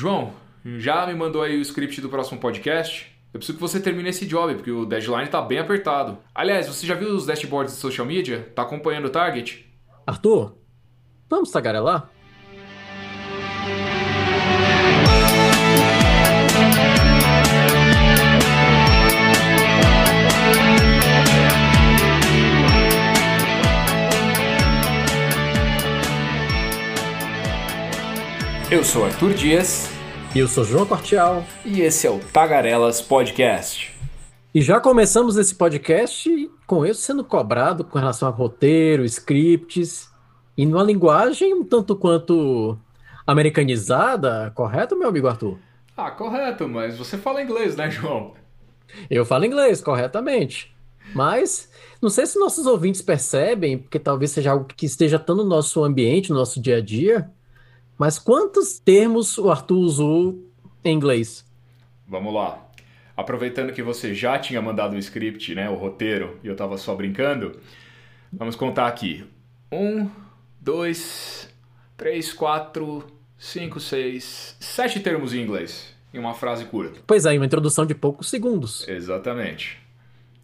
João, já me mandou aí o script do próximo podcast? Eu preciso que você termine esse job, porque o deadline tá bem apertado. Aliás, você já viu os dashboards de social media? Tá acompanhando o target? Arthur, vamos tagarelar? Eu sou Arthur Dias. E eu sou João Cortial. E esse é o Tagarelas Podcast. E já começamos esse podcast com eu sendo cobrado com relação a roteiro, scripts, e numa linguagem um tanto quanto americanizada, correto, meu amigo Arthur? Ah, correto, mas você fala inglês, né, João? Eu falo inglês, corretamente. Mas não sei se nossos ouvintes percebem, porque talvez seja algo que esteja tão no nosso ambiente, no nosso dia a dia, mas quantos termos o Arthur usou em inglês? Vamos lá. Aproveitando que você já tinha mandado o script, né, o roteiro, e eu estava só brincando, vamos contar aqui. Um, dois, três, quatro, cinco, seis, sete termos em inglês em uma frase curta. Pois é, uma introdução de poucos segundos. Exatamente.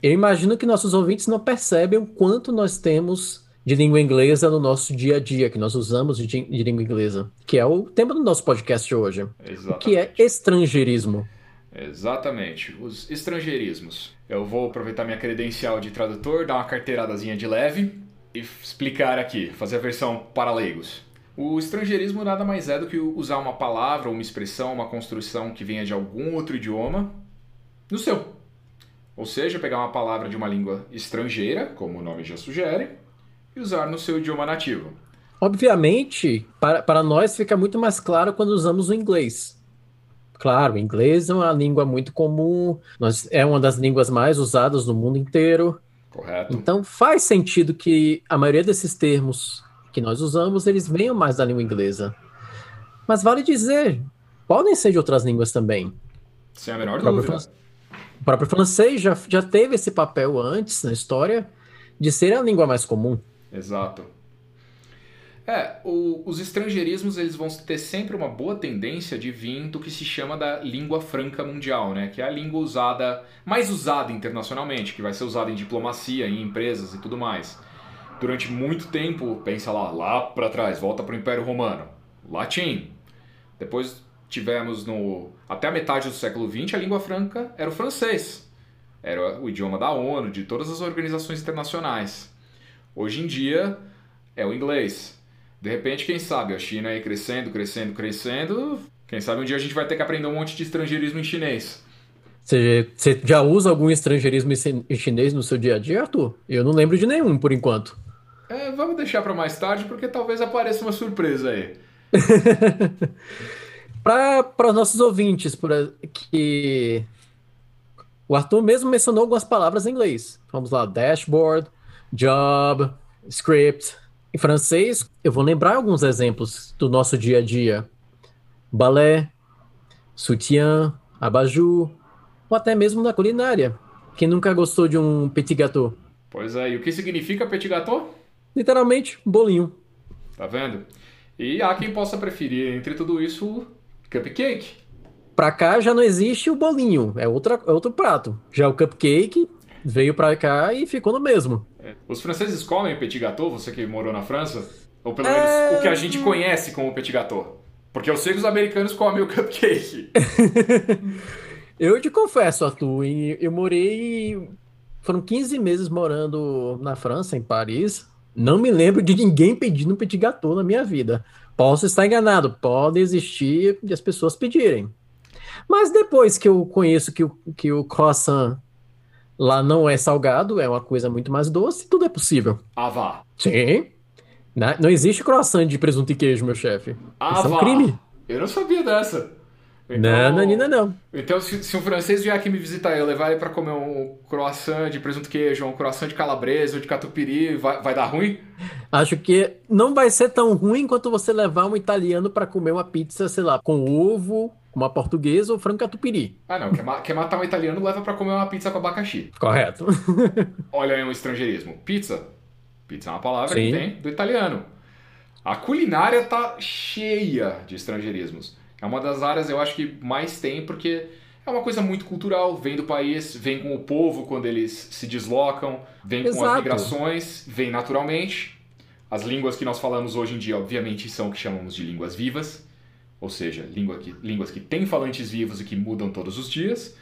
Eu imagino que nossos ouvintes não percebem o quanto nós temos de língua inglesa no nosso dia a dia, que nós usamos de, de língua inglesa, que é o tema do nosso podcast hoje. Exatamente. Que é estrangeirismo. Exatamente, os estrangeirismos. Eu vou aproveitar minha credencial de tradutor, dar uma carteiradazinha de leve e explicar aqui, fazer a versão para leigos. O estrangeirismo nada mais é do que usar uma palavra, uma expressão, uma construção que venha de algum outro idioma no seu. Ou seja, pegar uma palavra de uma língua estrangeira, como o nome já sugere, e usar no seu idioma nativo. Obviamente, para, para nós fica muito mais claro quando usamos o inglês. Claro, o inglês é uma língua muito comum, nós, é uma das línguas mais usadas no mundo inteiro. Correto. Então faz sentido que a maioria desses termos que nós usamos, eles venham mais da língua inglesa. Mas vale dizer, podem ser de outras línguas também. Sem a menor o dúvida. O próprio francês já, já teve esse papel antes na história de ser a língua mais comum. Exato. É, o, os estrangeirismos eles vão ter sempre uma boa tendência de vir do que se chama da língua franca mundial, né? Que é a língua usada, mais usada internacionalmente, que vai ser usada em diplomacia, em empresas e tudo mais. Durante muito tempo, pensa lá, lá para trás, volta para o Império Romano, latim. Depois tivemos no até a metade do século XX a língua franca era o francês. Era o idioma da ONU, de todas as organizações internacionais. Hoje em dia é o inglês. De repente, quem sabe, a China aí crescendo, crescendo, crescendo. Quem sabe um dia a gente vai ter que aprender um monte de estrangeirismo em chinês. Você, você já usa algum estrangeirismo em chinês no seu dia a dia, Arthur? Eu não lembro de nenhum, por enquanto. É, vamos deixar para mais tarde, porque talvez apareça uma surpresa aí. para os nossos ouvintes, por, que o Arthur mesmo mencionou algumas palavras em inglês. Vamos lá, dashboard, job, script. Em francês, eu vou lembrar alguns exemplos do nosso dia a dia: balé, sutiã, abajur, ou até mesmo na culinária. Quem nunca gostou de um petit gâteau? Pois é, e o que significa petit gâteau? Literalmente, bolinho. Tá vendo? E há quem possa preferir, entre tudo isso, cupcake. Pra cá já não existe o bolinho, é, outra, é outro prato. Já o cupcake veio pra cá e ficou no mesmo. É. Os franceses comem petit gâteau, você que morou na França? Ou pelo menos é... o que a gente conhece como petit gâteau? Porque eu sei que os americanos comem o cupcake. eu te confesso, Arthur, eu morei. Foram 15 meses morando na França, em Paris. Não me lembro de ninguém pedindo um petit gâteau na minha vida. Posso estar enganado, pode existir de as pessoas pedirem. Mas depois que eu conheço que o, que o croissant Lá não é salgado, é uma coisa muito mais doce, tudo é possível. Ah, vá. Sim. Não, não existe croissant de presunto e queijo, meu chefe. Ah, Isso é um crime. Eu não sabia dessa. Então, não, Nanina, não. Então, se, se, um francês vier aqui me visitar eu levar ele para comer um croissant de presunto e queijo, um croissant de calabresa ou de catupiry, vai, vai dar ruim? Acho que não vai ser tão ruim quanto você levar um italiano para comer uma pizza, sei lá, com ovo, uma portuguesa ou frango catupiry. Ah, não. Quer, ma quer matar um italiano, leva para comer uma pizza com abacaxi. Correto. Olha aí um estrangeirismo. Pizza. Pizza é uma palavra Sim. que vem do italiano. A culinária tá cheia de estrangeirismos. É uma das áreas eu acho que mais tem, porque é uma coisa muito cultural, vem do país, vem com o povo quando eles se deslocam, vem com Exato. as migrações, vem naturalmente. As línguas que nós falamos hoje em dia, obviamente, são o que chamamos de línguas vivas, ou seja, língua que, línguas que têm falantes vivos e que mudam todos os dias.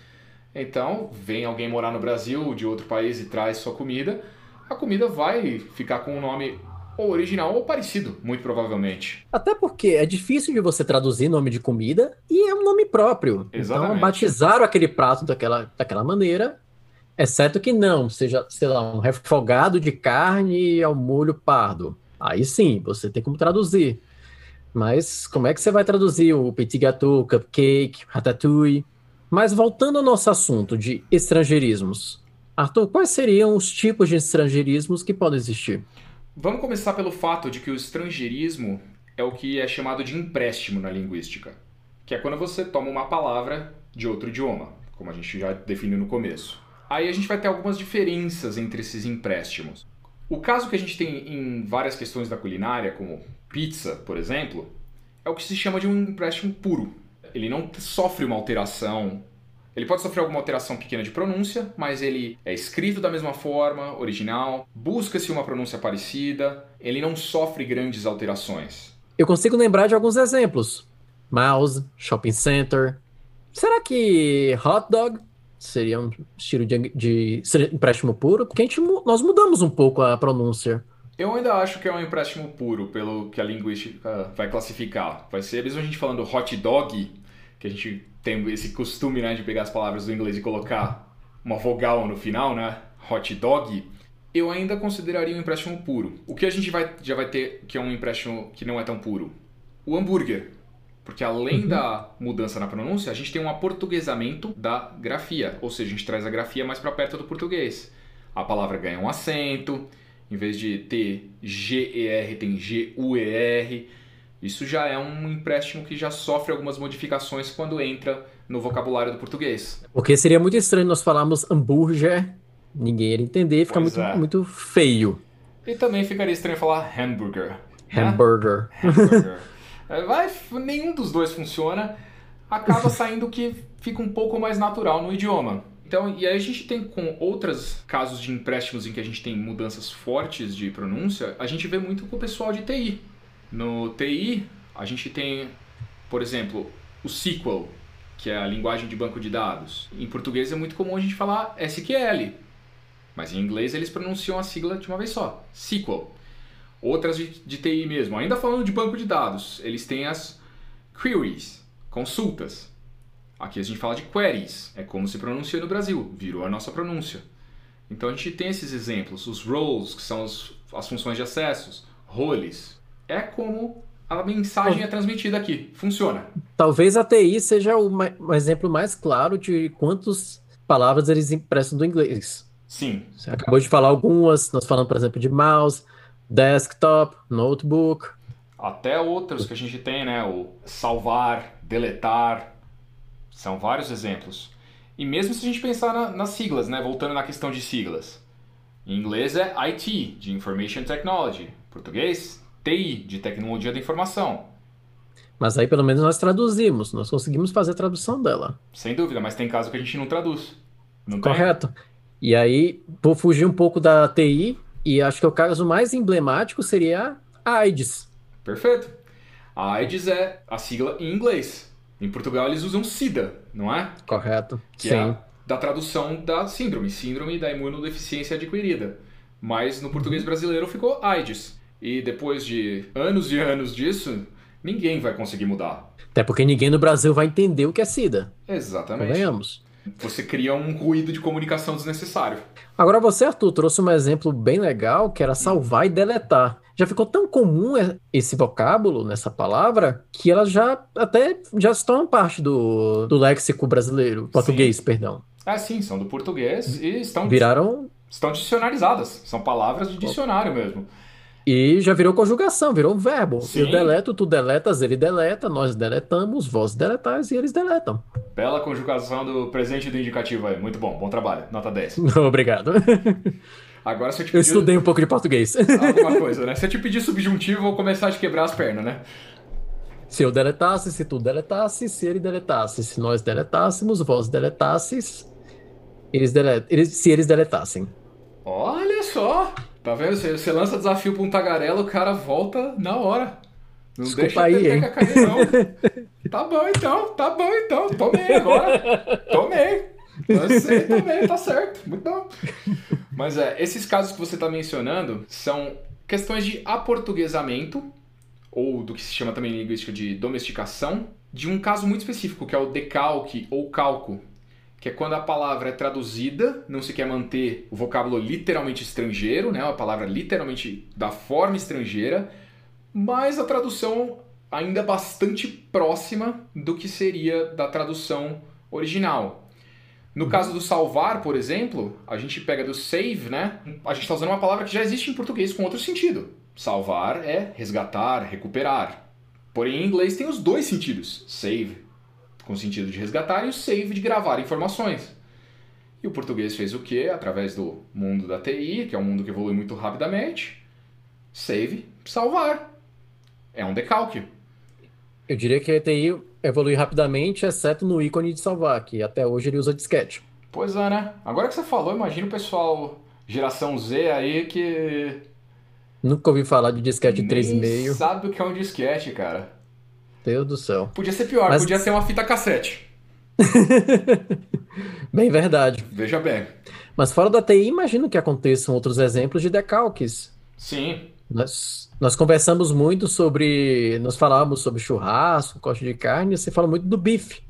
Então, vem alguém morar no Brasil, de outro país e traz sua comida, a comida vai ficar com um nome ou original ou parecido, muito provavelmente. Até porque é difícil de você traduzir nome de comida e é um nome próprio. Exatamente. Então, batizaram aquele prato daquela, daquela maneira, exceto que não seja, sei lá, um refogado de carne ao molho pardo. Aí sim, você tem como traduzir. Mas como é que você vai traduzir o petit gâteau, cupcake, ratatouille? Mas voltando ao nosso assunto de estrangeirismos. Arthur, quais seriam os tipos de estrangeirismos que podem existir? Vamos começar pelo fato de que o estrangeirismo é o que é chamado de empréstimo na linguística, que é quando você toma uma palavra de outro idioma, como a gente já definiu no começo. Aí a gente vai ter algumas diferenças entre esses empréstimos. O caso que a gente tem em várias questões da culinária, como pizza, por exemplo, é o que se chama de um empréstimo puro. Ele não sofre uma alteração ele pode sofrer alguma alteração pequena de pronúncia, mas ele é escrito da mesma forma, original, busca-se uma pronúncia parecida, ele não sofre grandes alterações. Eu consigo lembrar de alguns exemplos. Mouse, shopping center. Será que hot dog seria um estilo de, de empréstimo puro? Porque a gente, nós mudamos um pouco a pronúncia. Eu ainda acho que é um empréstimo puro, pelo que a linguística vai classificar. Vai ser, mesmo a gente falando hot dog, que a gente tem esse costume né, de pegar as palavras do inglês e colocar uma vogal no final, né? Hot dog. Eu ainda consideraria um empréstimo puro. O que a gente vai, já vai ter que é um empréstimo que não é tão puro? O hambúrguer. Porque além uhum. da mudança na pronúncia, a gente tem um aportuguesamento da grafia. Ou seja, a gente traz a grafia mais para perto do português. A palavra ganha um acento. Em vez de ter G-E-R, tem G-U-E-R. Isso já é um empréstimo que já sofre algumas modificações quando entra no vocabulário do português. Porque seria muito estranho nós falarmos hambúrguer, ninguém ia entender, fica muito, é. muito feio. E também ficaria estranho falar hambúrguer. Hamburger. Né? Hamburger. Vai, nenhum dos dois funciona. Acaba saindo que fica um pouco mais natural no idioma. Então, e aí a gente tem com outros casos de empréstimos em que a gente tem mudanças fortes de pronúncia, a gente vê muito com o pessoal de TI. No TI, a gente tem, por exemplo, o SQL, que é a linguagem de banco de dados. Em português é muito comum a gente falar SQL, mas em inglês eles pronunciam a sigla de uma vez só, SQL. Outras de, de TI mesmo, ainda falando de banco de dados, eles têm as queries, consultas. Aqui a gente fala de queries, é como se pronuncia no Brasil, virou a nossa pronúncia. Então a gente tem esses exemplos, os roles, que são os, as funções de acessos, roles, é como a mensagem é transmitida aqui. Funciona. Talvez a TI seja o, o exemplo mais claro de quantas palavras eles emprestam do inglês. Sim. Você acabou de falar algumas, nós falamos, por exemplo, de mouse, desktop, notebook. Até outros que a gente tem, né? O salvar, deletar. São vários exemplos. E mesmo se a gente pensar na, nas siglas, né? Voltando na questão de siglas. Em inglês é IT, de Information Technology. Em português, TI, de tecnologia da informação. Mas aí pelo menos nós traduzimos, nós conseguimos fazer a tradução dela. Sem dúvida, mas tem caso que a gente não traduz. Não Correto. Tem? E aí, vou fugir um pouco da TI, e acho que o caso mais emblemático seria a AIDS. Perfeito. A AIDS é a sigla em inglês. Em Portugal eles usam SIDA, não é? Correto. Que Sim. É da tradução da síndrome, síndrome da imunodeficiência adquirida. Mas no português brasileiro ficou AIDS. E depois de anos e anos disso, ninguém vai conseguir mudar. Até porque ninguém no Brasil vai entender o que é SIDA. Exatamente. Convenhamos. Você cria um ruído de comunicação desnecessário. Agora você, Arthur, trouxe um exemplo bem legal que era salvar e deletar. Já ficou tão comum esse vocábulo nessa palavra que elas já até já estão parte do, do léxico brasileiro, português, sim. perdão. Ah, sim, são do português e estão viraram estão dicionarizadas. São palavras de dicionário mesmo. E já virou conjugação, virou um verbo. Sim. Eu deleto, tu deletas, ele deleta, nós deletamos, vós deletais e eles deletam. Bela conjugação do presente e do indicativo aí. Muito bom, bom trabalho. Nota 10. Obrigado. Agora se eu te Eu pedir... estudei um pouco de português. Alguma coisa, né? Se eu te pedir subjuntivo, eu vou começar a te quebrar as pernas, né? Se eu deletasse, se tu deletasse, se ele deletasse, se nós deletássemos, vós deletasses, eles delet... eles... se eles deletassem. Olha só! Tá vendo? Você, você lança desafio pra um tagarela, o cara volta na hora. Não Desculpa deixa aí, hein? cair, não. tá bom então, tá bom então. Tomei agora. Tomei. Lancei, tomei, tá certo. Muito bom. Mas é, esses casos que você tá mencionando são questões de aportuguesamento, ou do que se chama também em linguística de domesticação, de um caso muito específico, que é o decalque ou calco, que é quando a palavra é traduzida, não se quer manter o vocábulo literalmente estrangeiro, né? A palavra literalmente da forma estrangeira, mas a tradução ainda bastante próxima do que seria da tradução original. No caso do salvar, por exemplo, a gente pega do save, né? A gente está usando uma palavra que já existe em português com outro sentido. Salvar é resgatar, recuperar. Porém, em inglês tem os dois sentidos: save, com o sentido de resgatar, e o save de gravar informações. E o português fez o que? Através do mundo da TI, que é um mundo que evolui muito rapidamente. Save, salvar. É um decalque. Eu diria que a TI evolui rapidamente, exceto no ícone de salvar, que até hoje ele usa disquete. Pois é, né? Agora que você falou, imagina o pessoal geração Z aí que Nunca ouvi falar de disquete nem 3,5. sabe o que é um disquete, cara. Deus do céu. Podia ser pior, Mas- podia ser uma fita cassete. Bem verdade. Veja bem. Mas fora da TI, imagino que aconteçam outros exemplos de decalques. Sim, Nós, nós conversamos muito sobre. Nós falávamos sobre churrasco, corte de carne, e você fala muito do bife.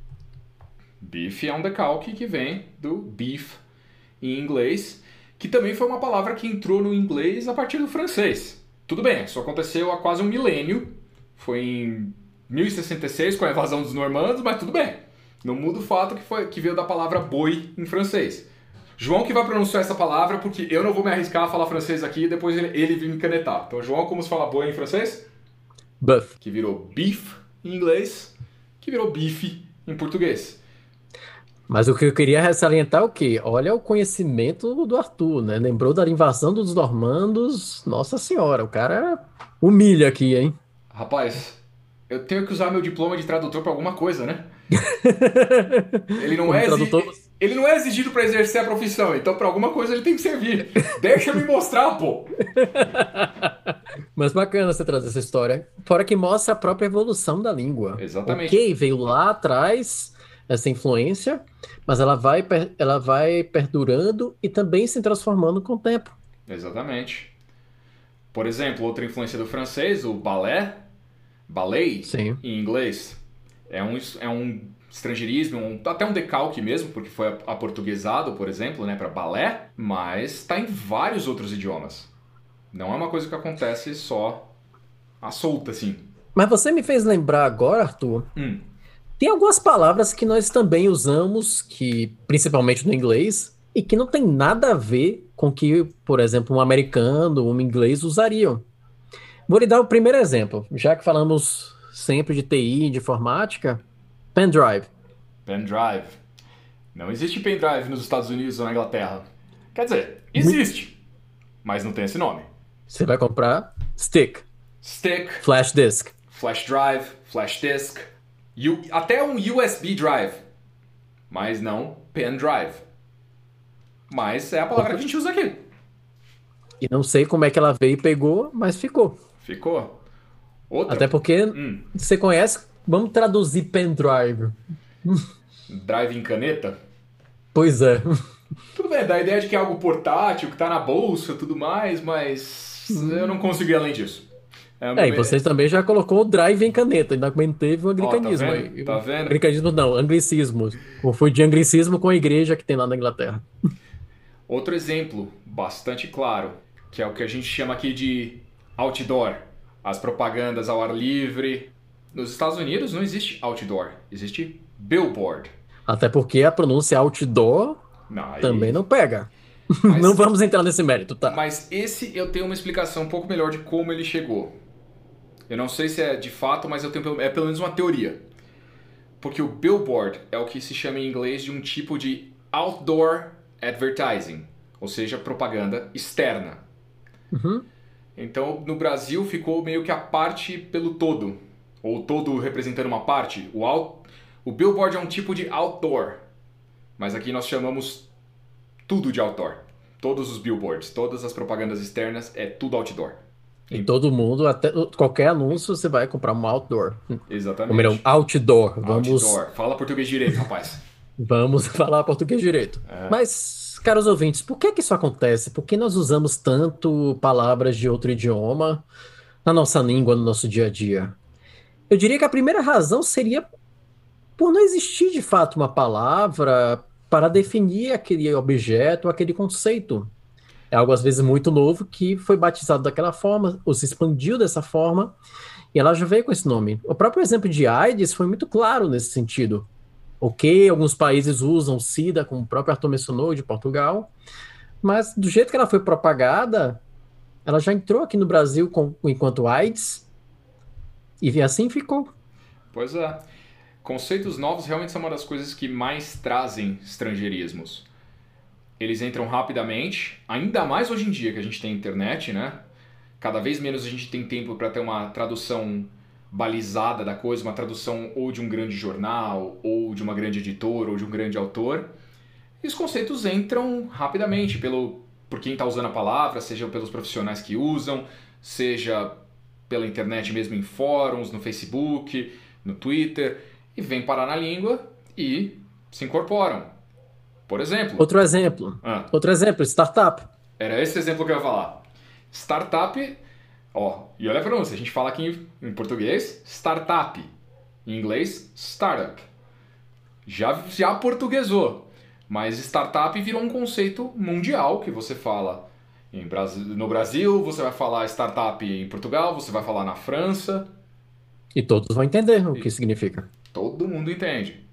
beef é um decalque que vem do beef em inglês, que também foi uma palavra que entrou no inglês a partir do francês. Tudo bem, isso aconteceu há quase um milênio. Foi em 1066 com a invasão dos normandos, mas tudo bem. Não muda o fato que, foi, que veio da palavra boi em francês. João que vai pronunciar essa palavra, porque eu não vou me arriscar a falar francês aqui e depois ele, ele vir me canetar. Então, João, como se fala boi em francês? Buff. Que virou beef em inglês, que virou bife em português. Mas o que eu queria salientar é o quê? Olha o conhecimento do Arthur, né? Lembrou da invasão dos normandos. Nossa senhora, o cara humilha aqui, hein? Rapaz, eu tenho que usar meu diploma de tradutor pra alguma coisa, né? Ele não, Como é, tradutor- ele não é exigido pra exercer a profissão, então pra alguma coisa ele tem que servir. Deixa eu me mostrar, pô. Mas bacana você trazer essa história. Fora que mostra a própria evolução da língua. Exatamente. Ok, veio lá atrás essa influência, mas ela vai, ela vai perdurando e também se transformando com o tempo. Exatamente. Por exemplo, outra influência do francês, o ballet, ballet Sim. em inglês, é um, é um estrangeirismo, um- até um decalque mesmo, porque foi aportuguesado, por exemplo, né, para balé, mas está em vários outros idiomas. Não é uma coisa que acontece só à solta, assim. Mas você me fez lembrar agora, Arthur, Hum, tem algumas palavras que nós também usamos, que principalmente no inglês, e que não tem nada a ver com que, por exemplo, um americano, um inglês usariam. Vou lhe dar o primeiro exemplo, já que falamos sempre de TI, de informática, pendrive. pendrive. Não existe pendrive nos Estados Unidos ou na Inglaterra. Quer dizer, existe, mas não tem esse nome. Você vai comprar stick, Stick, flash disk. flash drive, flash disk, U- até um USB drive, mas não pen drive. Mas é a palavra que a gente usa aqui. E não sei como é que ela veio e pegou, mas ficou. Ficou? Outra. Até porque Hum, você conhece, vamos traduzir pendrive. drive em caneta. Pois é. Tudo bem, dá a ideia de que é algo portátil, que tá na bolsa e tudo mais, mas eu não consegui ir além disso. É, e você também já colocou o drive em caneta, ainda manteve o Ó, tá anglicanismo vendo? aí. Tá vendo? Anglicanismo não, anglicismo. Ou foi de anglicismo com a igreja que tem lá na Inglaterra. Outro exemplo bastante claro, que é o que a gente chama aqui de outdoor, as propagandas ao ar livre. Nos Estados Unidos não existe outdoor, existe billboard. Até porque a pronúncia outdoor Não, também não pega. Mas- Não vamos entrar nesse mérito, tá? Mas esse eu tenho uma explicação um pouco melhor de como ele chegou. Eu não sei se é de fato, mas eu tenho pelo- é pelo menos uma teoria. Porque o billboard é o que se chama em inglês de um tipo de outdoor advertising, ou seja, propaganda externa. Uhum. Então, no Brasil ficou meio que a parte pelo todo. Ou todo representando uma parte. O, out, o billboard é um tipo de outdoor, mas aqui nós chamamos tudo de outdoor. Todos os billboards, todas as propagandas externas é tudo outdoor. E todo mundo, até qualquer anúncio, você vai comprar um outdoor. Exatamente. Ou melhor, outdoor. Vamos, Outdoor. Fala português direito, rapaz. vamos falar português direito. É. Mas, caros ouvintes, por que que isso acontece? Por que nós usamos tanto palavras de outro idioma na nossa língua, no nosso dia a dia? Eu diria que a primeira razão seria por não existir de fato uma palavra para definir aquele objeto, aquele conceito. É algo às vezes muito novo que foi batizado daquela forma, ou se expandiu dessa forma, e ela já veio com esse nome. O próprio exemplo de AIDS foi muito claro nesse sentido. Ok, alguns países usam SIDA, como o próprio Arthur mencionou, de Portugal, mas do jeito que ela foi propagada, ela já entrou aqui no Brasil com, enquanto AIDS, e assim ficou. Pois é. Conceitos novos realmente são uma das coisas que mais trazem estrangeirismos. Eles entram rapidamente, ainda mais hoje em dia que a gente tem internet, né? Cada vez menos a gente tem tempo para ter uma tradução balizada da coisa, uma tradução ou de um grande jornal, ou de uma grande editora, ou de um grande autor. E os conceitos entram rapidamente pelo por quem está usando a palavra, seja pelos profissionais que usam, seja pela internet mesmo em fóruns, no Facebook, no Twitter, e vem parar na língua e se incorporam. Por exemplo, Outro exemplo, ah, outro exemplo, startup. era esse exemplo que eu ia falar. Startup, ó, e olha a pronúncia, a gente fala aqui em, em português, startup. Em inglês, startup. Já, já portuguesou. Mas startup virou um conceito mundial que você fala em Brasi- no Brasil, você vai falar startup em Portugal, você vai falar na França. E todos vão entender o que significa. Todo mundo entende.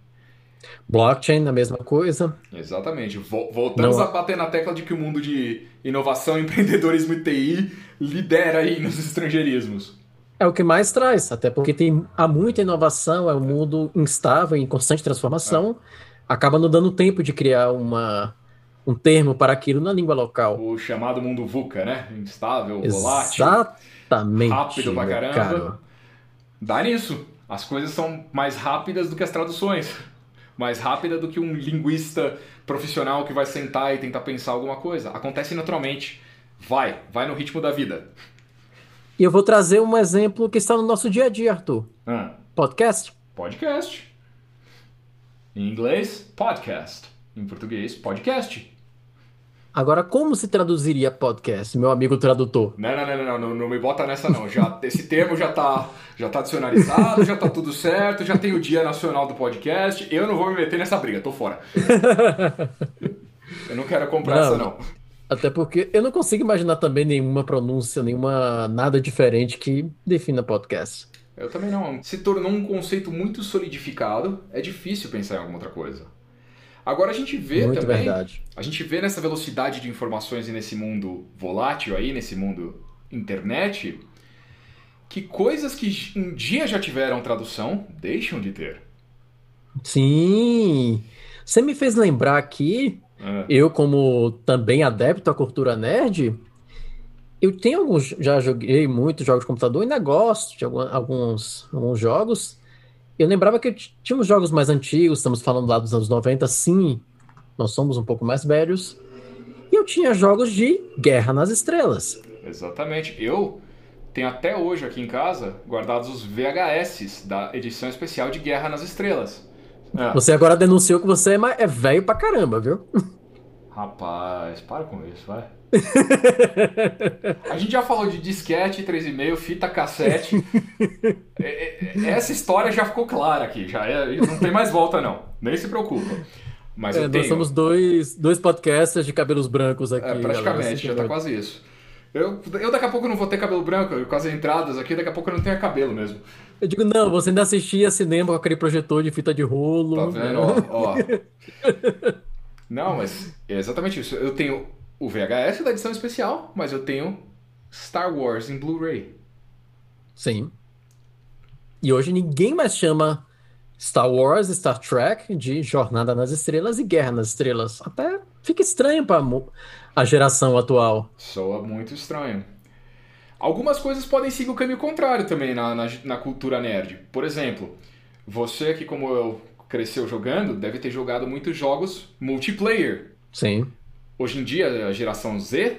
Blockchain, a mesma coisa. Exatamente. Vo- Voltamos Não. a bater na tecla de que o mundo de inovação, empreendedorismo e TI lidera aí nos estrangeirismos. É o que mais traz, até porque tem, há muita inovação, é um mundo instável, em constante transformação. Acaba não dando tempo de criar uma, um termo para aquilo na língua local. O chamado mundo VUCA, né? Instável, volátil, Exatamente. rápido pra caramba. caro. Dá nisso. As coisas são mais rápidas do que as traduções. Mais rápida do que um linguista profissional que vai sentar e tentar pensar alguma coisa. Acontece naturalmente. Vai, vai no ritmo da vida. E eu vou trazer um exemplo que está no nosso dia a dia, Arthur. Ah, Podcast. podcast. Em inglês, podcast. Em português, podcast. Agora, como se traduziria podcast, meu amigo tradutor? Não, não, não, não, não, não, me bota nessa não. Já, esse termo já tá, já tá dicionarizado, já tá tudo certo, já tem o Dia Nacional do Podcast. Eu não vou me meter nessa briga, tô fora. Eu não quero comprar Não. essa não. Até porque eu não consigo imaginar também nenhuma pronúncia, nenhuma nada diferente que defina podcast. Eu também não. Se tornou um conceito muito solidificado, é difícil pensar em alguma outra coisa. Agora a gente vê Muito também, verdade. a gente vê nessa velocidade de informações e nesse mundo volátil aí, nesse mundo internet, que coisas que um dia já tiveram tradução deixam de ter. Sim. Você me fez lembrar aqui, É. eu como também adepto à cultura nerd, eu tenho alguns, já joguei muitos jogos de computador, ainda gosto de alguns, alguns jogos. Eu lembrava que eu t- tinha uns jogos mais antigos, estamos falando lá dos anos 90, sim, nós somos um pouco mais velhos. E eu tinha jogos de Guerra nas Estrelas. Exatamente. Eu tenho até hoje aqui em casa guardados os VHS da edição especial de Guerra nas Estrelas. É. Você agora denunciou que você é é velho pra caramba, viu? Rapaz, para com isso, vai. A gente já falou de disquete, 3,5, fita cassete. É, é, Essa história já ficou clara aqui, já é- não tem mais volta não. Nem se preocupa. Mas É, nós tenho. somos dois, dois podcasters de cabelos brancos aqui. É, praticamente, já tá quase isso. Eu, eu daqui a pouco não vou ter cabelo branco, com as entradas aqui, daqui a pouco eu não tenho cabelo mesmo. Eu digo, não, você ainda assistia cinema com aquele projetor de fita de rolo. Tá né? vendo? Ó, ó. Não, mas é exatamente isso. Eu tenho o VHS da edição especial, mas eu tenho Star Wars em Blu-ray. Sim. E hoje ninguém mais chama Star Wars, Star Trek de Jornada nas Estrelas e Guerra nas Estrelas. Até fica estranho para a geração atual. Soa muito estranho. Algumas coisas podem seguir o caminho contrário também na, na, na cultura nerd. Por exemplo, você que, como eu, cresceu jogando, deve ter jogado muitos jogos multiplayer. Sim. Hoje em dia, a geração Z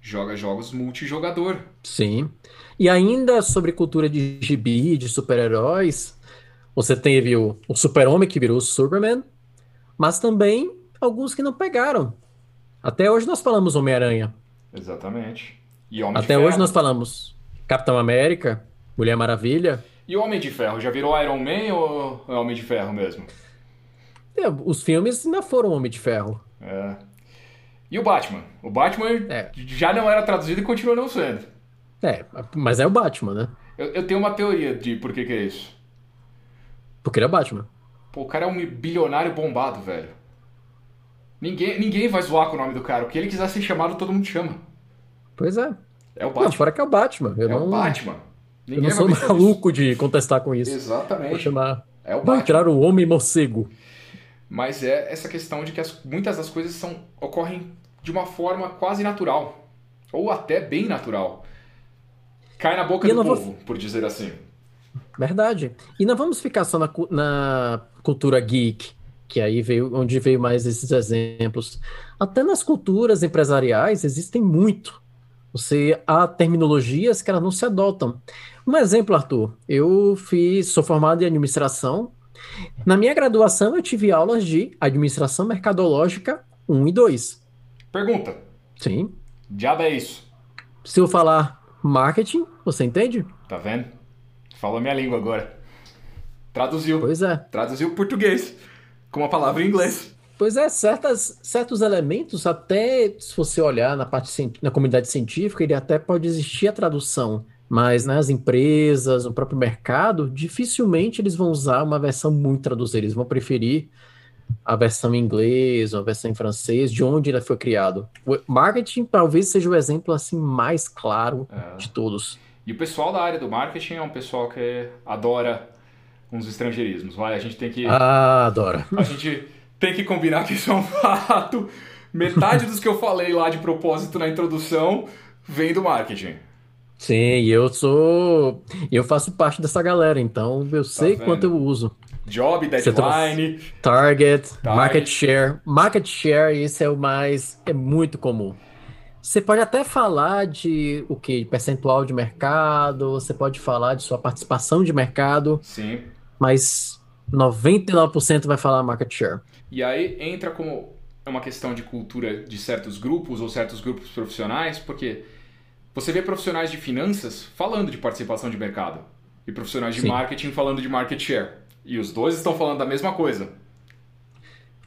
joga jogos multijogador. Sim. E ainda sobre cultura de gibi, de super-heróis, você teve o, o Super-Homem que virou o Superman, mas também alguns que não pegaram. Até hoje nós falamos Homem-Aranha. Exatamente. E Homem Até hoje nós falamos Capitão América, Mulher Maravilha. E o Homem de Ferro? Já virou Iron Man ou é Homem de Ferro mesmo? É, os filmes ainda foram Homem de Ferro. É. E o Batman? O Batman é. já não era traduzido e continua não sendo. É, mas é o Batman, né? Eu, eu tenho uma teoria de por que, que é isso. Porque ele é o Batman. Pô, o cara é um bilionário bombado, velho. Ninguém, ninguém vai zoar com o nome do cara. O que ele quiser ser chamado, todo mundo chama. Pois é. É o Batman. Não, fora que é o Batman. Eu é não... o Batman. Ninguém eu não sou maluco isso. de contestar com isso. Exatamente. Vou chamar. É o Vai tirar o homem morcego. Mas é essa questão de que as, muitas das coisas são, ocorrem de uma forma quase natural. Ou até bem natural. Cai na boca e do povo, vou... por dizer assim. Verdade. E não vamos ficar só na, na cultura geek, que aí veio onde veio mais esses exemplos. Até nas culturas empresariais existem muito. Você há terminologias que elas não se adotam. Um exemplo, Arthur, eu fiz, sou formado em administração. Na minha graduação eu tive aulas de administração mercadológica 1 e 2. Pergunta. Sim. Diabo é isso? Se eu falar marketing, você entende? Tá vendo? Falou minha língua agora. Traduziu. Pois é. Traduziu português com uma palavra em inglês. Pois é, certas, certos elementos, até se você olhar na parte na comunidade científica, ele até pode existir a tradução, mas nas né, empresas, no próprio mercado, dificilmente eles vão usar uma versão muito traduzida, eles vão preferir a versão em inglês, ou a versão em francês, de onde ele foi criado. O marketing talvez seja o exemplo assim mais claro é. de todos. E o pessoal da área do marketing é um pessoal que adora uns estrangeirismos. Vai, a gente tem que. Ah, adora. A gente tem que combinar que isso é um fato. Metade dos que eu falei lá de propósito na introdução vem do marketing. Sim, e eu sou. Eu faço parte dessa galera, então eu tá sei quanto eu uso. Job, deadline. Target, target, market share. Market share, isso é o mais. É muito comum. Você pode até falar de o que? Percentual de mercado, você pode falar de sua participação de mercado. Sim. Mas 99% vai falar market share. E aí entra como uma questão de cultura de certos grupos ou certos grupos profissionais, porque você vê profissionais de finanças falando de participação de mercado e profissionais de Sim. marketing falando de market share. E os dois estão falando da mesma coisa.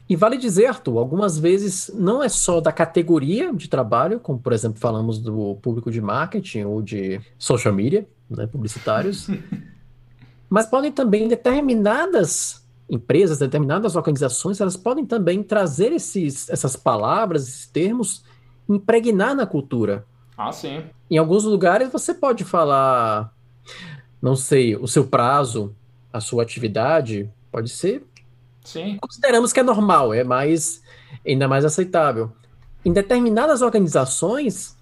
E vale dizer, Arthur, algumas vezes não é só da categoria de trabalho, como por exemplo falamos do público de marketing ou de social media, né, publicitários, mas podem também determinadas empresas, determinadas organizações, elas podem também trazer esses, essas palavras, esses termos, impregnar na cultura. Ah, sim. Em alguns lugares você pode falar, não sei, o seu prazo, a sua atividade, pode ser. Sim. Consideramos que é normal, é mais, ainda mais aceitável. Em determinadas organizações,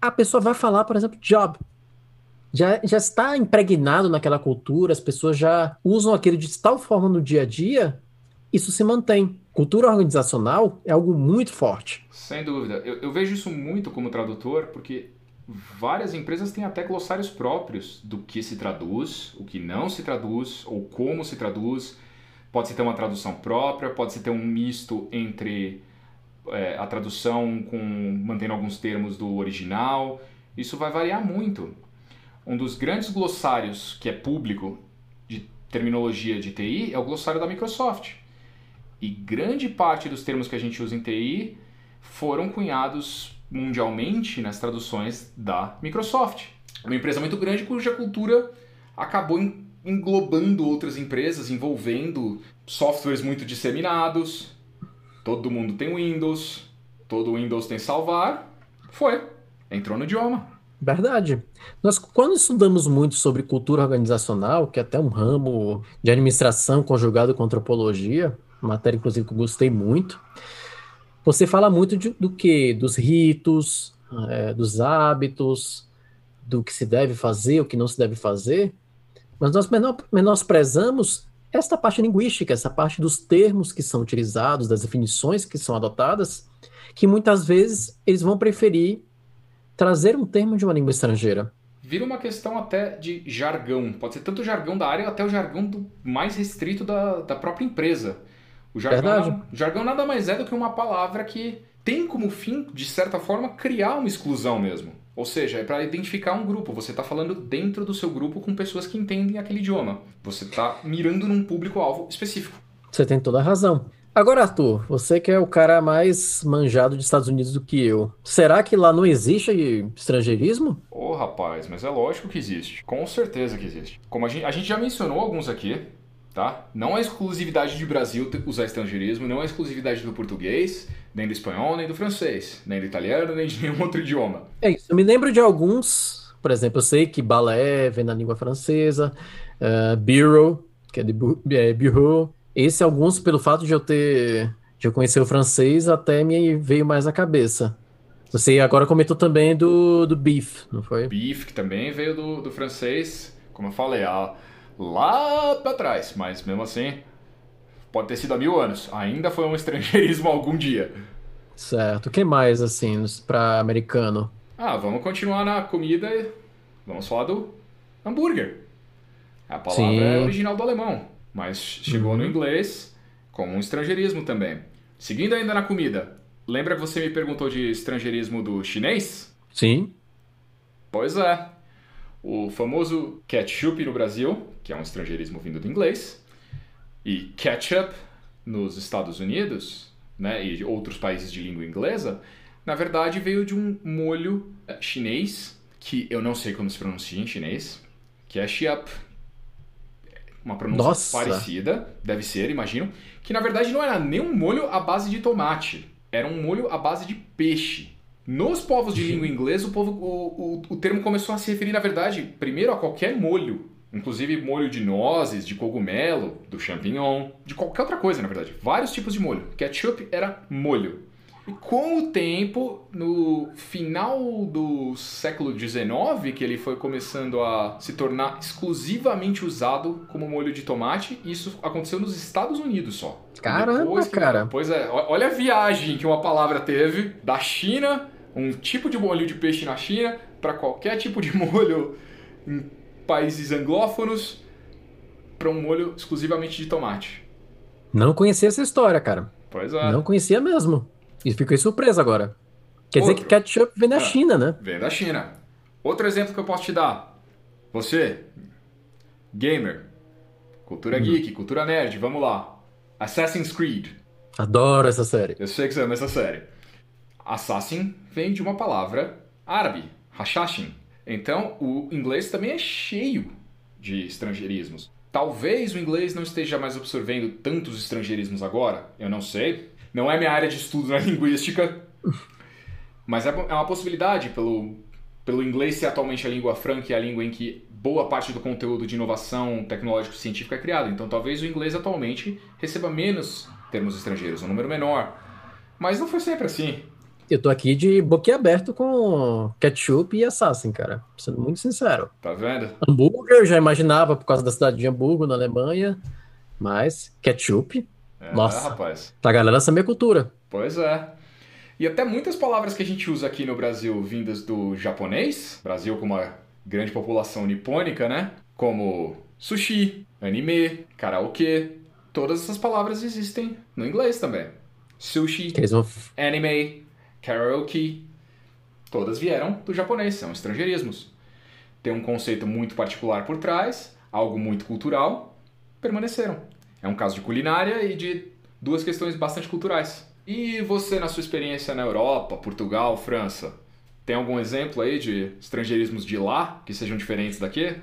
a pessoa vai falar, por exemplo, job já, já está impregnado naquela cultura, as pessoas já usam aquilo de tal forma no dia a dia, isso se mantém. Cultura organizacional é algo muito forte. Sem dúvida. Eu, eu vejo isso muito como tradutor, porque várias empresas têm até glossários próprios do que se traduz, o que não se traduz, ou como se traduz. Pode-se ter uma tradução própria, pode-se ter um misto entre é, a tradução com mantendo alguns termos do original. Isso vai variar muito um dos grandes glossários que é público de terminologia de TI é o glossário da Microsoft. E grande parte dos termos que a gente usa em TI foram cunhados mundialmente nas traduções da Microsoft. Uma empresa muito grande cuja cultura acabou englobando outras empresas, envolvendo softwares muito disseminados. Todo mundo tem Windows, todo Windows tem salvar. Foi, entrou no idioma. Verdade. Nós, quando estudamos muito sobre cultura organizacional, que é até um ramo de administração conjugado com antropologia, matéria inclusive que eu gostei muito, você fala muito de, do que? Dos ritos, é, dos hábitos, do que se deve fazer, o que não se deve fazer, mas nós menosprezamos esta parte linguística, essa parte dos termos que são utilizados, das definições que são adotadas, que muitas vezes eles vão preferir trazer um termo de uma língua estrangeira. Vira uma questão até de jargão. Pode ser tanto o jargão da área até o jargão mais restrito da, da própria empresa. O jargão, o jargão nada mais é do que uma palavra que tem como fim, de certa forma, criar uma exclusão mesmo. Ou seja, é para identificar um grupo. Você está falando dentro do seu grupo com pessoas que entendem aquele idioma. Você está mirando num público-alvo específico. Você tem toda a razão. Agora, Arthur, você que é o cara mais manjado dos Estados Unidos do que eu, será que lá não existe estrangeirismo? Ô, oh, rapaz, mas é lógico que existe. Com certeza que existe. Como a gente, a gente já mencionou alguns aqui, tá? Não é exclusividade de Brasil usar estrangeirismo, não é exclusividade do português, nem do espanhol, nem do francês, nem do italiano, nem de nenhum outro idioma. É isso. Eu me lembro de alguns, por exemplo, eu sei que balé vem da língua francesa, uh, bureau, que é de bu é, bureau. Esse alguns, pelo fato de eu ter de eu conhecer o francês, até me veio mais à cabeça. Você agora comentou também do, do beef, não foi? Beef, que também veio do, do francês, como eu falei, a, lá para trás, mas mesmo assim Pode ter sido há mil anos. Ainda foi um estrangeirismo algum dia. Certo. O que mais, assim, para americano? Ah, vamos continuar na comida. Vamos falar do hambúrguer. A palavra Sim. é original do alemão, mas chegou uhum. no inglês como um estrangeirismo também. Seguindo ainda na comida, lembra que você me perguntou de estrangeirismo do chinês? Sim. Pois é. O famoso ketchup no Brasil, que é um estrangeirismo vindo do inglês, e ketchup nos Estados Unidos, né, e outros países de língua inglesa, na verdade veio de um molho eh, chinês, que eu não sei como se pronuncia em chinês, que é. Uma pronúncia Nossa. parecida, deve ser, imagino, que na verdade não era nem um molho à base de tomate, era um molho à base de peixe. Nos povos de língua inglesa, o, povo, o, o, o termo começou a se referir, na verdade, primeiro a qualquer molho Inclusive molho de nozes, de cogumelo, do champignon, de qualquer outra coisa, na verdade. Vários tipos de molho. Ketchup era molho. E com o tempo, no final do século XIX, que ele foi começando a se tornar exclusivamente usado como molho de tomate, isso aconteceu nos Estados Unidos só. Caramba, que, cara. Pois é, olha a viagem que uma palavra teve da China, um tipo de molho de peixe na China, para qualquer tipo de molho países anglófonos para um molho exclusivamente de tomate. Não conhecia essa história, cara. Pois é. Não conhecia mesmo. E fiquei surpreso agora. Quer Outro. dizer que ketchup vem da é, China, né? Vem da China. Outro exemplo que eu posso te dar. Você, gamer, cultura hum. geek, cultura nerd, vamos lá. Assassin's Creed. Adoro essa série. Eu sei que você ama essa série. Assassin vem de uma palavra árabe, Hashashin, então, o inglês também é cheio de estrangeirismos. Talvez o inglês não esteja mais absorvendo tantos estrangeirismos agora, eu não sei. Não é minha área de estudo na linguística, mas é, é uma possibilidade pelo, pelo inglês ser atualmente a língua franca e a língua em que boa parte do conteúdo de inovação tecnológico científica é criado. Então, talvez o inglês atualmente receba menos termos estrangeiros, um número menor. Mas não foi sempre assim. Eu tô aqui de boquiaberto com ketchup e assassin, cara. Sendo muito sincero. Tá vendo? Hambúrguer eu já imaginava por causa da cidade de Hamburgo, na Alemanha. Mas ketchup. É, nossa. rapaz. Pra galera, essa é minha cultura. Pois é. E até muitas palavras que a gente usa aqui no Brasil vindas do japonês, Brasil com uma grande população nipônica, né? Como sushi, anime, karaokê. Todas essas palavras existem no inglês também. Sushi, anime, karaoke, todas vieram do japonês, são estrangeirismos. Tem um conceito muito particular por trás, algo muito cultural, permaneceram. É um caso de culinária e de duas questões bastante culturais. E você, na sua experiência na Europa, Portugal, França, tem algum exemplo aí de estrangeirismos de lá que sejam diferentes daqui?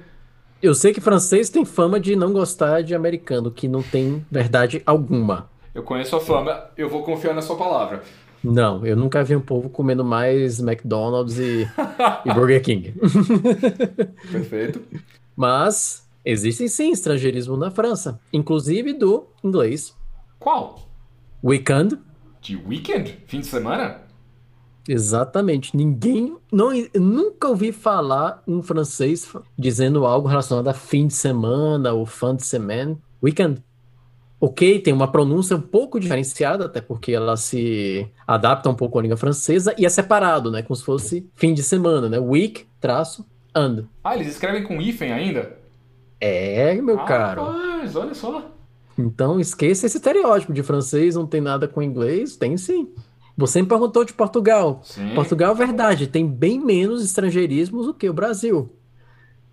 Eu sei que francês tem fama de não gostar de americano, que não tem verdade alguma. Eu conheço a fama, eu vou confiar na sua palavra. Não, eu nunca vi um povo comendo mais McDonald's e, e Burger King. Perfeito. Mas existem sim estrangeirismo na França, inclusive do inglês. Qual? Weekend. De weekend? Fim de semana? Exatamente. Ninguém. Não, nunca ouvi falar um francês dizendo algo relacionado a fim de semana ou fin de semana. Weekend. Ok, tem uma pronúncia um pouco diferenciada, até porque ela se adapta um pouco à língua francesa e é separado, né? Como se fosse fim de semana, né? Week, traço, and. Ah, eles escrevem com hífen ainda? É, meu ah, caro. Mas, olha só. Então esqueça esse estereótipo de francês não tem nada com inglês. Tem sim. Você me perguntou de Portugal. Sim. Portugal, é verdade, tem bem menos estrangeirismos do que o Brasil.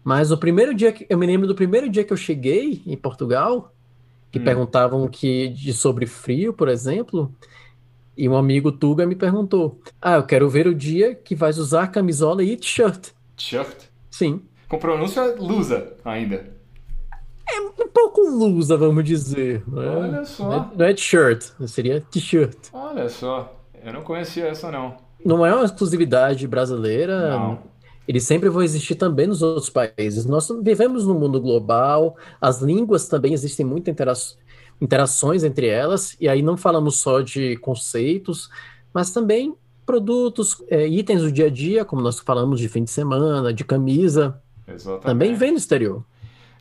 Mas o primeiro dia que eu me lembro do primeiro dia que eu cheguei em Portugal, que Hum. perguntavam que de sobre frio, por exemplo, e um amigo Tuga me perguntou: "Ah, eu quero ver o dia que vais usar camisola e t-shirt". Shirt. Sim, Com pronúncia lusa ainda. um pouco lusa, vamos dizer. não é? Olha só. Não é, não é t-shirt, seria t-shirt. Olha só. Eu não conhecia essa não. Não é uma exclusividade brasileira. Não. Eles sempre vão existir também nos outros países. Nós vivemos num mundo global, as línguas também existem muitas intera interações entre elas, e aí não falamos só de conceitos, mas também produtos, é, itens do dia a dia, como nós falamos de fim de semana, de camisa, Exatamente. também vem no exterior.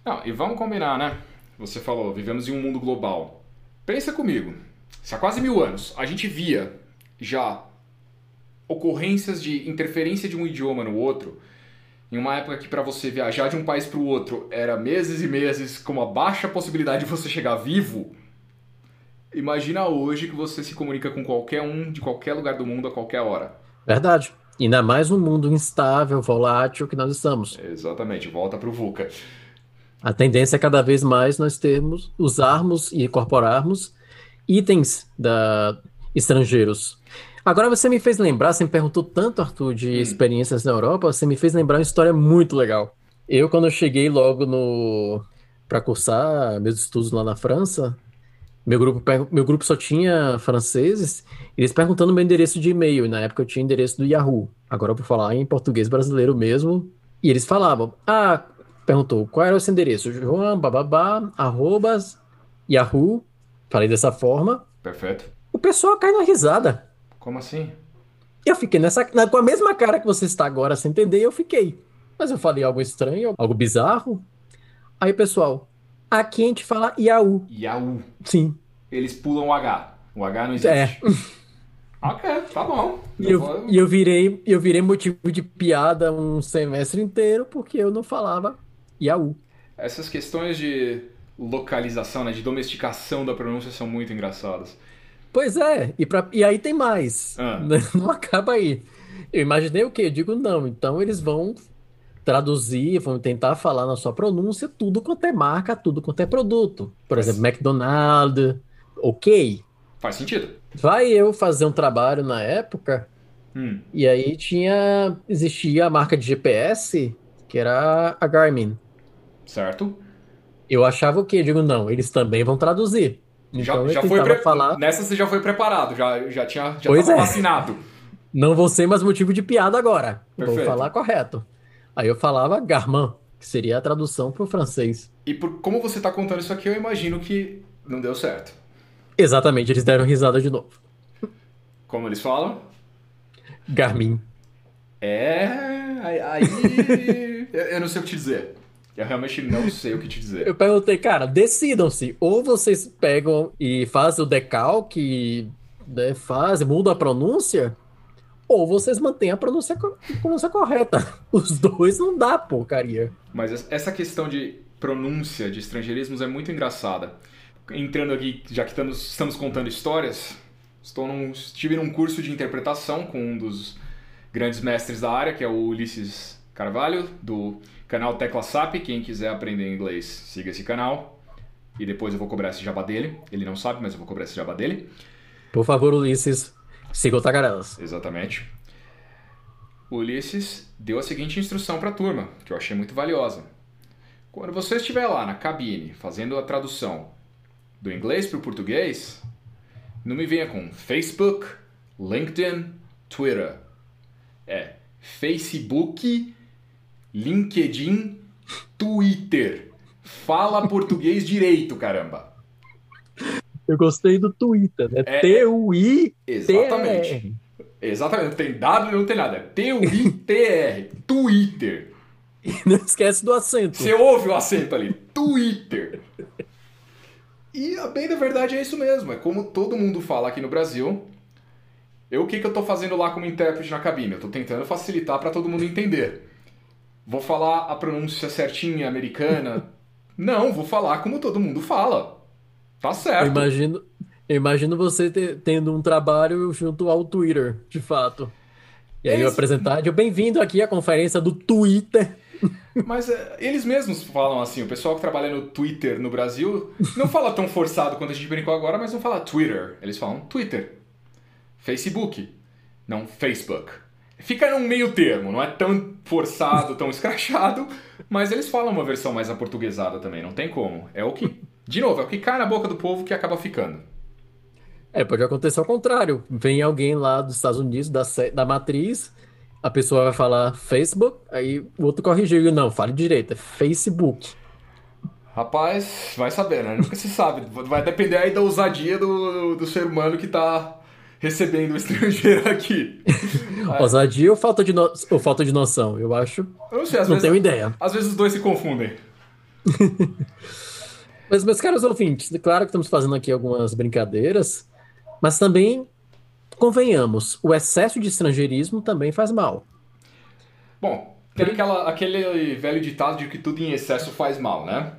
Não, e vamos combinar, né? Você falou, vivemos em um mundo global. Pensa comigo. Se há quase mil anos a gente via já ocorrências de interferência de um idioma no outro, em uma época que para você viajar de um país para o outro era meses e meses com uma baixa possibilidade de você chegar vivo, imagina hoje que você se comunica com qualquer um de qualquer lugar do mundo a qualquer hora. Verdade. Ainda mais no mundo instável, volátil que nós estamos. Exatamente, volta pro VUCA. A tendência é cada vez mais nós termos, usarmos e incorporarmos itens da estrangeiros. Agora você me fez lembrar, você me perguntou tanto, Arthur, de Hum. experiências na Europa, você me fez lembrar uma história muito legal. Eu, quando eu cheguei logo no para cursar meus estudos lá na França, meu grupo, meu grupo só tinha franceses, eles perguntando meu endereço de e-mail. e Na época eu tinha endereço do Yahoo. Agora eu vou falar em português brasileiro mesmo. E eles falavam, ah, perguntou, qual era o seu endereço? João, bababá, arrobas, Yahoo. Falei dessa forma. Perfeito. O pessoal cai na risada. Como assim? Eu fiquei nessa, com a mesma cara que você está agora sem entender, eu fiquei. Mas eu falei algo estranho, algo bizarro. Aí, pessoal, aqui a gente fala Yahoo. Yahoo. Sim. Eles pulam o H. O H não existe. É. Ok, tá bom. E eu, vou- eu virei, eu virei motivo de piada um semestre inteiro porque eu não falava Yahoo. Essas questões de localização, né, de domesticação da pronúncia são muito engraçadas. Pois é, e, pra, e aí tem mais. Ah. Não acaba aí. Eu imaginei o quê? Eu digo não. Então eles vão traduzir, vão tentar falar na sua pronúncia tudo quanto é marca, tudo quanto é produto. Por Mas- exemplo, McDonald's, ok. Faz sentido. Vai eu fazer um trabalho na época, Hum, e aí tinha. Existia a marca de GPS, que era a Garmin. certo? Eu achava o quê? Eu digo, não, eles também vão traduzir. Já, Então já foi pre... falar, Nessa você já foi preparado, já, já tinha já Pois é. vacinado. não vou ser mais motivo de piada agora. Vou Perfeito. falar correto. Aí eu falava Garmin, que seria a tradução para o francês. E por como você tá contando isso aqui, eu imagino que não deu certo. Exatamente, eles deram risada de novo. Como eles falam? Garmin. É. Aí. eu não sei o que te dizer. Eu realmente não sei o que te dizer. Eu perguntei, cara, decidam-se. Ou vocês pegam e fazem o decalque, né, fazem, mudam a pronúncia, ou vocês mantêm a pronúncia, co- pronúncia correta. Os dois não dá, porcaria. Mas es- essa questão de pronúncia de estrangeirismos é muito engraçada. Entrando aqui, já que estamos, estamos contando histórias, estou num, estive num curso de interpretação com um dos grandes mestres da área, que é o Ulisses Carvalho, do canal Tecla SAP. Quem quiser aprender inglês, siga esse canal. E depois eu vou cobrar esse jabá dele. Ele não sabe, mas eu vou cobrar esse jabá dele. Por favor, Ulisses, siga o Tagarelas. Exatamente. O Ulisses deu a seguinte instrução para a turma, que eu achei muito valiosa. Quando você estiver lá na cabine fazendo a tradução do inglês para o português, não me venha com Facebook, LinkedIn, Twitter. É Facebook, LinkedIn, Twitter. Fala português direito, caramba. Eu gostei do Twitter, né? É- T-U-I-T-R. Exatamente. Exatamente, não tem W, não tem nada. T-U-I-T-R. Twitter. E não esquece do acento. Você ouve o acento ali. Twitter. E a bem da verdade é isso mesmo. É como todo mundo fala aqui no Brasil. Eu o que, que eu tô fazendo lá como intérprete na cabine? Eu tô tentando facilitar para todo mundo entender. Vou falar a pronúncia certinha americana? Não, vou falar como todo mundo fala. Tá certo. Eu imagino, eu imagino você ter- tendo um trabalho junto ao Twitter, de fato. E aí eu Eles- apresentar, eu bem-vindo aqui à conferência do Twitter. Mas é, eles mesmos falam assim, o pessoal que trabalha no Twitter no Brasil não fala tão forçado quanto a gente brincou agora, mas não fala Twitter. Eles falam Twitter. Facebook. Não Facebook. Fica num meio termo, não é tão forçado, tão escrachado, mas eles falam uma versão mais aportuguesada também, não tem como. É o que, de novo, é o que cai na boca do povo que acaba ficando. É, pode acontecer ao contrário. Vem alguém lá dos Estados Unidos, da, da matriz, a pessoa vai falar Facebook, aí o outro corrigiu. Não, fale direito, é Facebook. Rapaz, vai saber, né? Nunca se sabe. Vai depender aí da ousadia do, do ser humano que tá recebendo o estrangeiro aqui. Ousadia ou falta de, no... ou falta de noção? Eu acho. Eu não sei, às Não vezes, tenho ideia. às vezes os dois se confundem. Mas, meus caros ouvintes, claro que estamos fazendo aqui algumas brincadeiras, mas também, convenhamos, o excesso de estrangeirismo também faz mal. Bom, tem aquela, aquele velho ditado de que tudo em excesso faz mal, né?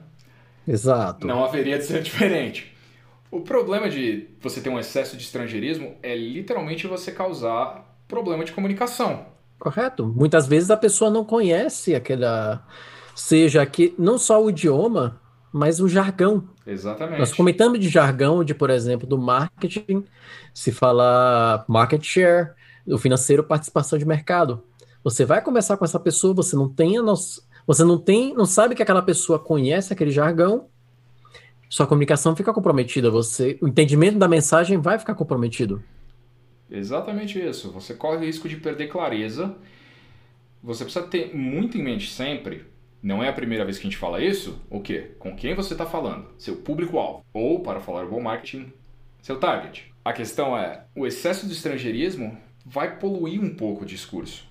Exato. Não haveria de ser diferente. O problema de você ter um excesso de estrangeirismo é literalmente você causar problema de comunicação. Correto. Muitas vezes a pessoa não conhece aquela. Seja que não só o idioma, mas o jargão. Exatamente. Nós comentamos de jargão, de, por exemplo, do marketing, se falar market share, o financeiro, participação de mercado. Você vai conversar com essa pessoa, você não tem a noção, você não tem, não sabe que aquela pessoa conhece aquele jargão, sua comunicação fica comprometida, você, o entendimento da mensagem vai ficar comprometido. Exatamente isso. Você corre o risco de perder clareza. Você precisa ter muito em mente sempre. Não é a primeira vez que a gente fala isso. O quê? Com quem você está falando? Seu público-alvo. Ou, para falar bom marketing, seu target. A questão é: o excesso de estrangeirismo vai poluir um pouco o discurso.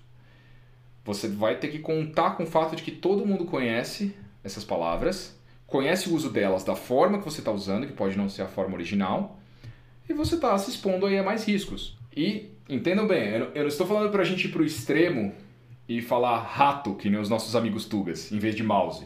Você vai ter que contar com o fato de que todo mundo conhece essas palavras, conhece o uso delas da forma que você está usando, que pode não ser a forma original, e você está se expondo aí a mais riscos. E entendam bem, eu não, estou falando para a gente ir para o extremo e falar rato, que nem os nossos amigos tugas, em vez de mouse.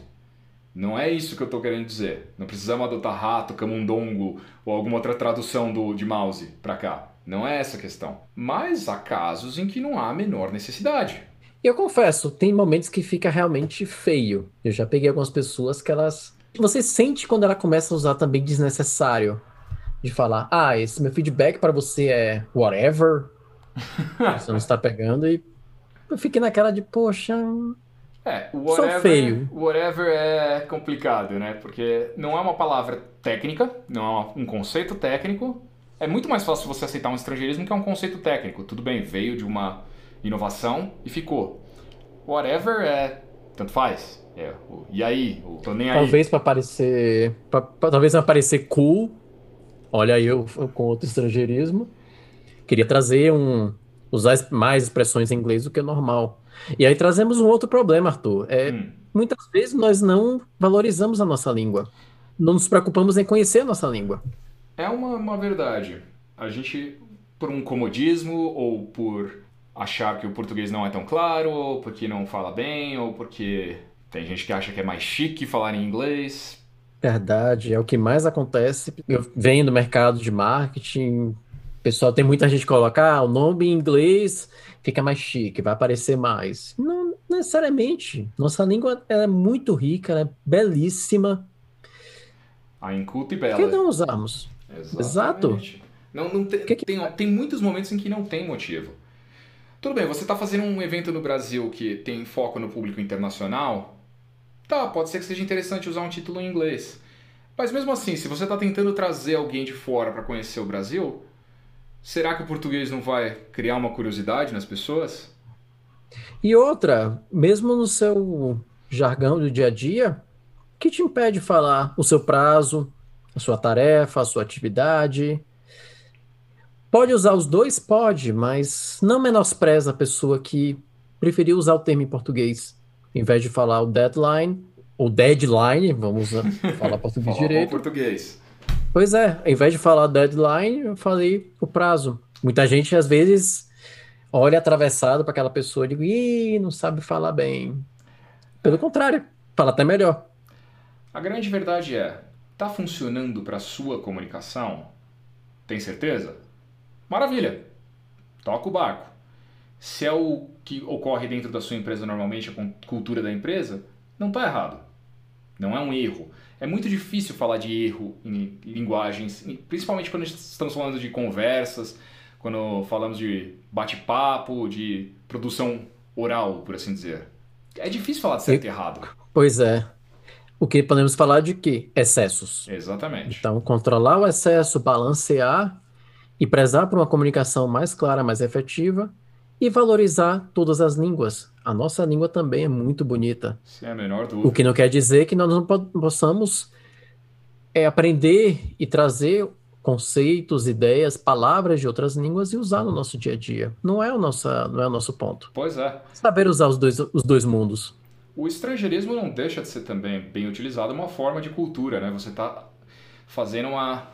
Não é isso que eu estou querendo dizer. Não precisamos adotar rato, camundongo ou alguma outra tradução do, de mouse para cá. Não é essa a questão. Mas há casos em que não há a menor necessidade. Eu confesso, tem momentos que fica realmente feio. Eu já peguei algumas pessoas que elas. Você sente quando ela começa a usar também desnecessário. De falar, ah, esse meu feedback para você é whatever. você não está pegando e eu fiquei naquela de, poxa, É, Sou whatever, feio. whatever é complicado, né? Porque não é uma palavra técnica, não é um conceito técnico. É muito mais fácil você aceitar um estrangeirismo que é um conceito técnico. Tudo bem, veio de uma inovação e ficou. Whatever é tanto faz. É, o, e aí? O tô nem aí. talvez para parecer. pra- pra- talvez para parecer cool. Olha aí eu com outro estrangeirismo. Queria trazer um. usar mais expressões em inglês do que o normal. E aí trazemos um outro problema, Arthur. É, Hum, muitas vezes nós não valorizamos a nossa língua. Não nos preocupamos em conhecer a nossa língua. é uma, uma verdade. A gente, por um comodismo ou por achar que o português não é tão claro, ou porque não fala bem, ou porque tem gente que acha que é mais chique falar em inglês. Verdade, é o que mais acontece. Eu venho do mercado de marketing, pessoal, tem muita gente que coloca, ah, o nome em inglês fica mais chique, vai aparecer mais. Não necessariamente. Nossa língua é muito rica, ela é belíssima. A inculta e Por que bela. não usarmos? Exatamente. Não, não tem, Que que- tem, tem muitos momentos em que não tem motivo. Tudo bem, você está fazendo um evento no Brasil que tem foco no público internacional. Tá, pode ser que seja interessante usar um título em inglês. Mas mesmo assim, se você está tentando trazer alguém de fora para conhecer o Brasil, será que o português não vai criar uma curiosidade nas pessoas? E outra, mesmo no seu jargão do dia a dia, o que te impede de falar o seu prazo, a sua tarefa, a sua atividade? Pode usar os dois? Pode, mas não menospreza a pessoa que preferiu usar o termo em português. Em vez de falar o deadline, ou deadline, vamos falar português direito. português. Pois é, em vez de falar deadline, eu falei o prazo. Muita gente, às vezes, olha atravessado para aquela pessoa e digo, ih, não sabe falar bem. Pelo contrário, fala até melhor. A grande verdade é, tá funcionando para sua comunicação? Tem certeza? Maravilha. Toca o barco. Se é o que ocorre dentro da sua empresa normalmente, a cultura da empresa, não está errado. Não é um erro. É muito difícil falar de erro em linguagens, principalmente quando estamos falando de conversas, quando falamos de bate-papo, de produção oral, por assim dizer. É difícil falar de certo e errado. Pois é. O que podemos falar de quê? Excessos. Exatamente. Então, controlar o excesso, balancear e prezar por uma comunicação mais clara, mais efetiva e valorizar todas as línguas. A nossa língua também é muito bonita. Sem a menor dúvida. O que não quer dizer que nós não possamos é, aprender e trazer conceitos, ideias, palavras de outras línguas e usar no nosso dia a dia. Não é o nosso, não é o nosso ponto. Pois é. Saber usar os dois, os dois mundos. O estrangeirismo não deixa de ser também bem utilizado uma forma de cultura, né? Você está fazendo uma,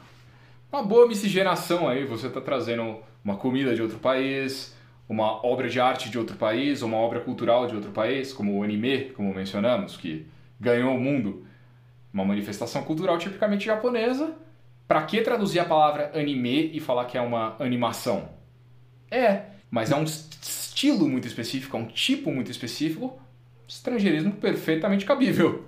uma boa miscigenação aí, você está trazendo uma comida de outro país, uma obra de arte de outro país, uma obra cultural de outro país, como o anime, como mencionamos, que ganhou o mundo. Uma manifestação cultural tipicamente japonesa. Para que traduzir a palavra anime e falar que é uma animação? É, mas é um estilo muito específico, é um tipo muito específico, estrangeirismo perfeitamente cabível.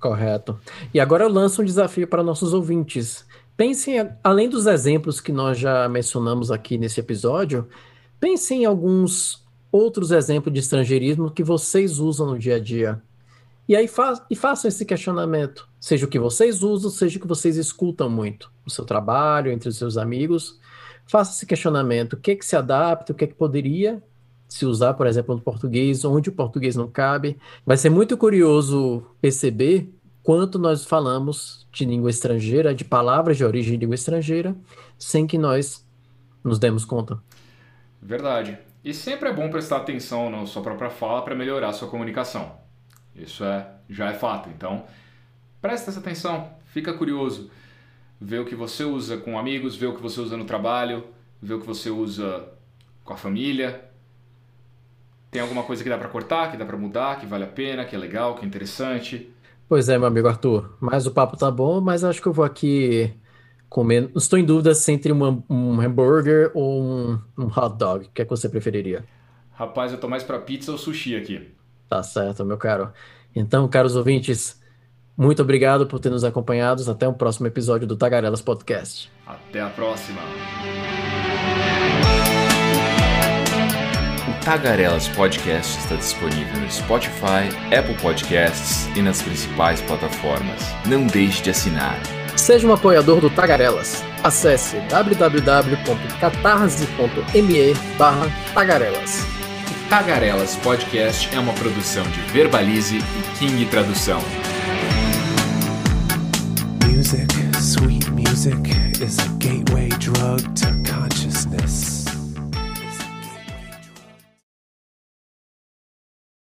Correto. E agora eu lanço um desafio para nossos ouvintes. Pensem, além dos exemplos que nós já mencionamos aqui nesse episódio, Pense em alguns outros exemplos de estrangeirismo que vocês usam no dia a dia. E aí fa e façam esse questionamento, seja o que vocês usam, seja o que vocês escutam muito no seu trabalho, entre os seus amigos. Faça esse questionamento, o que é que se adapta, o que é que poderia se usar, por exemplo, no português, onde o português não cabe. Vai ser muito curioso perceber quanto nós falamos de língua estrangeira, de palavras de origem de língua estrangeira, sem que nós nos demos conta. Verdade. E sempre é bom prestar atenção na sua própria fala para melhorar a sua comunicação. Isso é, já é fato. Então, presta essa atenção, fica curioso. Vê o que você usa com amigos, vê o que você usa no trabalho, vê o que você usa com a família. Tem alguma coisa que dá para cortar, que dá para mudar, que vale a pena, que é legal, que é interessante? Pois é, meu amigo Arthur. Mas o papo tá bom, mas acho que eu vou aqui comendo. Estou em dúvida se entre uma, um hambúrguer ou um, um hot dog. O que é que você preferiria? Rapaz, eu tô mais pra pizza ou sushi aqui. Tá certo, meu caro. Então, caros ouvintes, muito obrigado por ter nos acompanhado. Até o próximo episódio do Tagarelas Podcast. Até a próxima. Tagarelas Podcast está disponível no Spotify, Apple Podcasts e nas principais plataformas. Não deixe de assinar. Seja um apoiador do Tagarelas. Acesse www.catarse.me barra Tagarelas. Tagarelas Podcast é uma produção de Verbalize e King Tradução. Music, sweet music, is a gateway